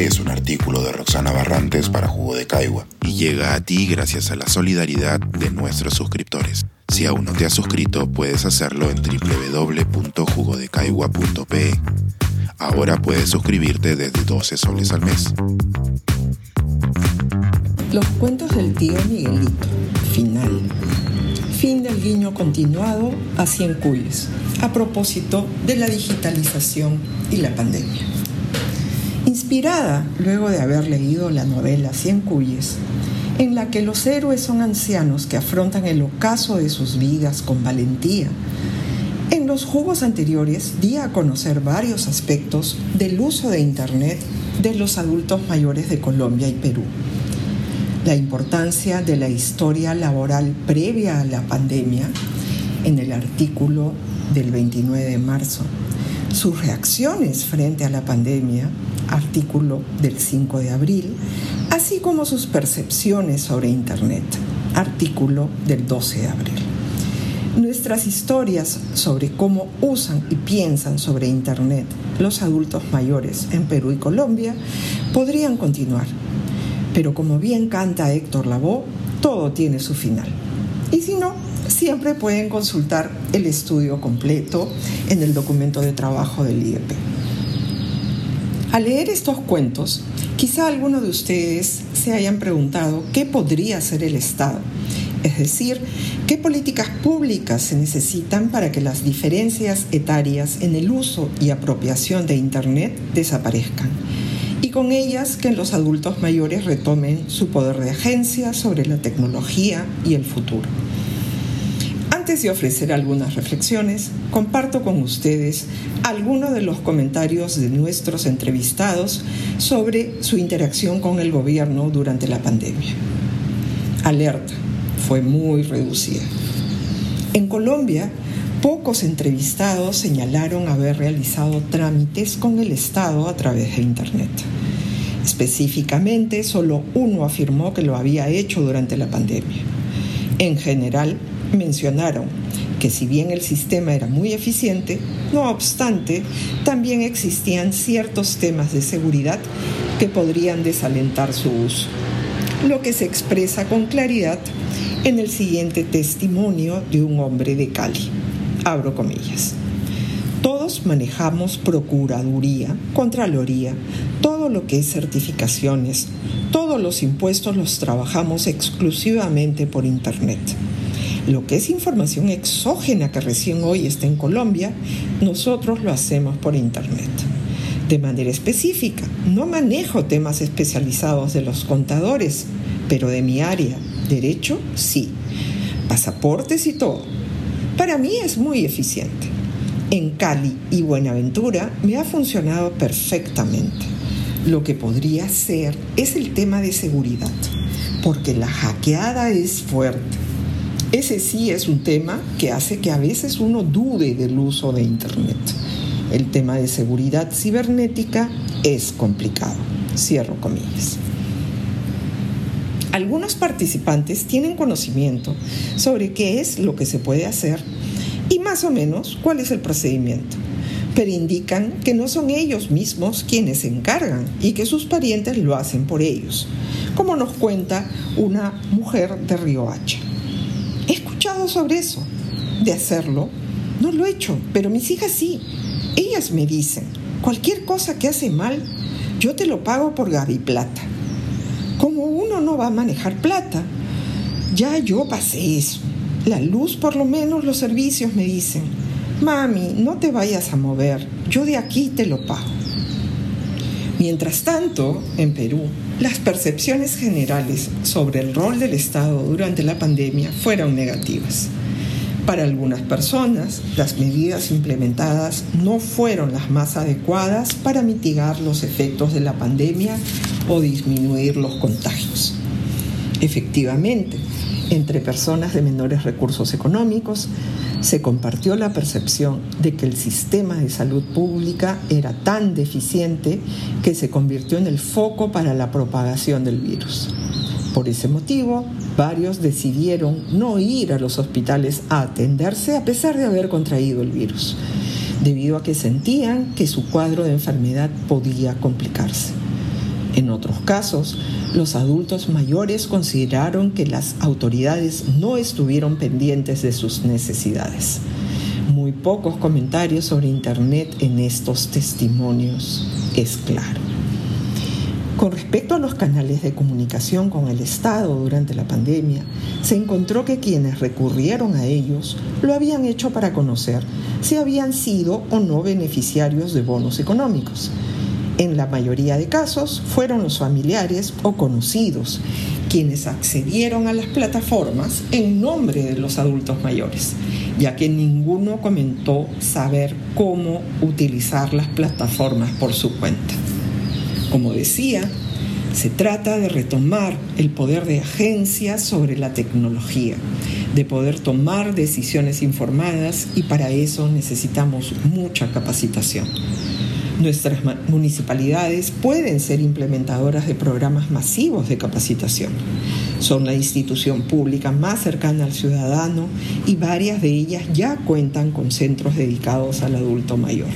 Es un artículo de Roxana Barrantes para Jugo de Caigua y llega a ti gracias a la solidaridad de nuestros suscriptores. Si aún no te has suscrito, puedes hacerlo en www.jugodecaigua.pe. Ahora puedes suscribirte desde 12 soles al mes. Los cuentos del tío Miguelito. Final. Fin del guiño continuado a Cien Cuyes, a propósito de la digitalización y la pandemia. Inspirada luego de haber leído la novela Cien Cuyes, en la que los héroes son ancianos que afrontan el ocaso de sus vidas con valentía, en los jugos anteriores di a conocer varios aspectos del uso de Internet de los adultos mayores de Colombia y Perú. La importancia de la historia laboral previa a la pandemia en el artículo del 29 de marzo, sus reacciones frente a la pandemia, artículo del 5 de abril, así como sus percepciones sobre Internet, artículo del 12 de abril. Nuestras historias sobre cómo usan y piensan sobre Internet los adultos mayores en Perú y Colombia podrían continuar pero como bien canta Héctor Lavoe, todo tiene su final. Y si no, siempre pueden consultar el estudio completo en el documento de trabajo del IEP. Al leer estos cuentos, quizá algunos de ustedes se hayan preguntado qué podría hacer el Estado, es decir, qué políticas públicas se necesitan para que las diferencias etarias en el uso y apropiación de Internet desaparezcan y con ellas que los adultos mayores retomen su poder de agencia sobre la tecnología y el futuro. Antes de ofrecer algunas reflexiones, comparto con ustedes algunos de los comentarios de nuestros entrevistados sobre su interacción con el gobierno durante la pandemia. Alerta, fue muy reducida. En Colombia, Pocos entrevistados señalaron haber realizado trámites con el Estado a través de Internet. Específicamente, solo uno afirmó que lo había hecho durante la pandemia. En general, mencionaron que si bien el sistema era muy eficiente, no obstante, también existían ciertos temas de seguridad que podrían desalentar su uso, lo que se expresa con claridad en el siguiente testimonio de un hombre de Cali abro comillas. Todos manejamos Procuraduría, Contraloría, todo lo que es certificaciones, todos los impuestos los trabajamos exclusivamente por Internet. Lo que es información exógena que recién hoy está en Colombia, nosotros lo hacemos por Internet. De manera específica, no manejo temas especializados de los contadores, pero de mi área, derecho, sí. Pasaportes y todo para mí es muy eficiente. En Cali y Buenaventura me ha funcionado perfectamente. Lo que podría ser es el tema de seguridad, porque la hackeada es fuerte. Ese sí es un tema que hace que a veces uno dude del uso de Internet. El tema de seguridad cibernética es complicado. Cierro comillas. Algunos participantes tienen conocimiento sobre qué es lo que se puede hacer y más o menos cuál es el procedimiento, pero indican que no son ellos mismos quienes se encargan y que sus parientes lo hacen por ellos, como nos cuenta una mujer de Río Sobre eso, de hacerlo. No lo he hecho, pero mis hijas sí. Ellas me dicen, cualquier cosa que hace mal, yo te lo pago por Gaby Plata como uno no va a manejar plata, ya yo pasé eso. La luz, por lo menos los servicios me dicen, mami, no te vayas a mover, yo de aquí te lo pago. Mientras tanto, en Perú, las percepciones generales sobre el rol del Estado durante la pandemia fueron negativas. Para algunas personas, las medidas implementadas no fueron las más adecuadas para mitigar los efectos de la pandemia o disminuir los contagios. Efectivamente, entre personas de menores recursos económicos, se compartió la percepción de que el sistema de salud pública era tan deficiente que se convirtió en el foco para la propagación del virus. Por ese motivo, varios decidieron no ir a los hospitales a atenderse a pesar de haber contraído el virus, debido a que sentían que su cuadro de enfermedad podía complicarse. En otros casos, los adultos mayores consideraron que las autoridades no estuvieron pendientes de sus necesidades. Muy pocos comentarios sobre Internet en estos testimonios, es claro. Con respecto a los canales de comunicación con el Estado durante la pandemia, se encontró que quienes recurrieron a ellos lo habían hecho para conocer si habían sido o no beneficiarios de bonos económicos. En la mayoría de casos fueron los familiares o conocidos quienes accedieron a las plataformas en nombre de los adultos mayores, ya que ninguno comentó saber cómo utilizar las plataformas por su cuenta. Como decía, se trata de retomar el poder de agencia sobre la tecnología, de poder tomar decisiones informadas y para eso necesitamos mucha capacitación. Nuestras municipalidades pueden ser implementadoras de programas masivos de capacitación. Son la institución pública más cercana al ciudadano y varias de ellas ya cuentan con centros dedicados al adulto mayor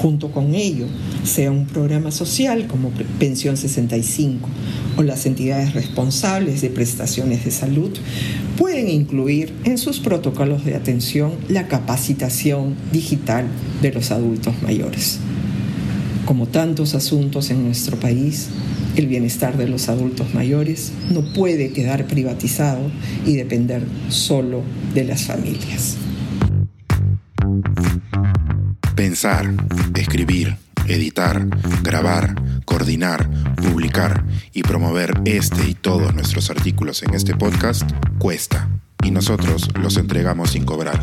junto con ello, sea un programa social como Pensión 65 o las entidades responsables de prestaciones de salud, pueden incluir en sus protocolos de atención la capacitación digital de los adultos mayores. Como tantos asuntos en nuestro país, el bienestar de los adultos mayores no puede quedar privatizado y depender solo de las familias. Pensar, escribir, editar, grabar, coordinar, publicar y promover este y todos nuestros artículos en este podcast cuesta y nosotros los entregamos sin cobrar.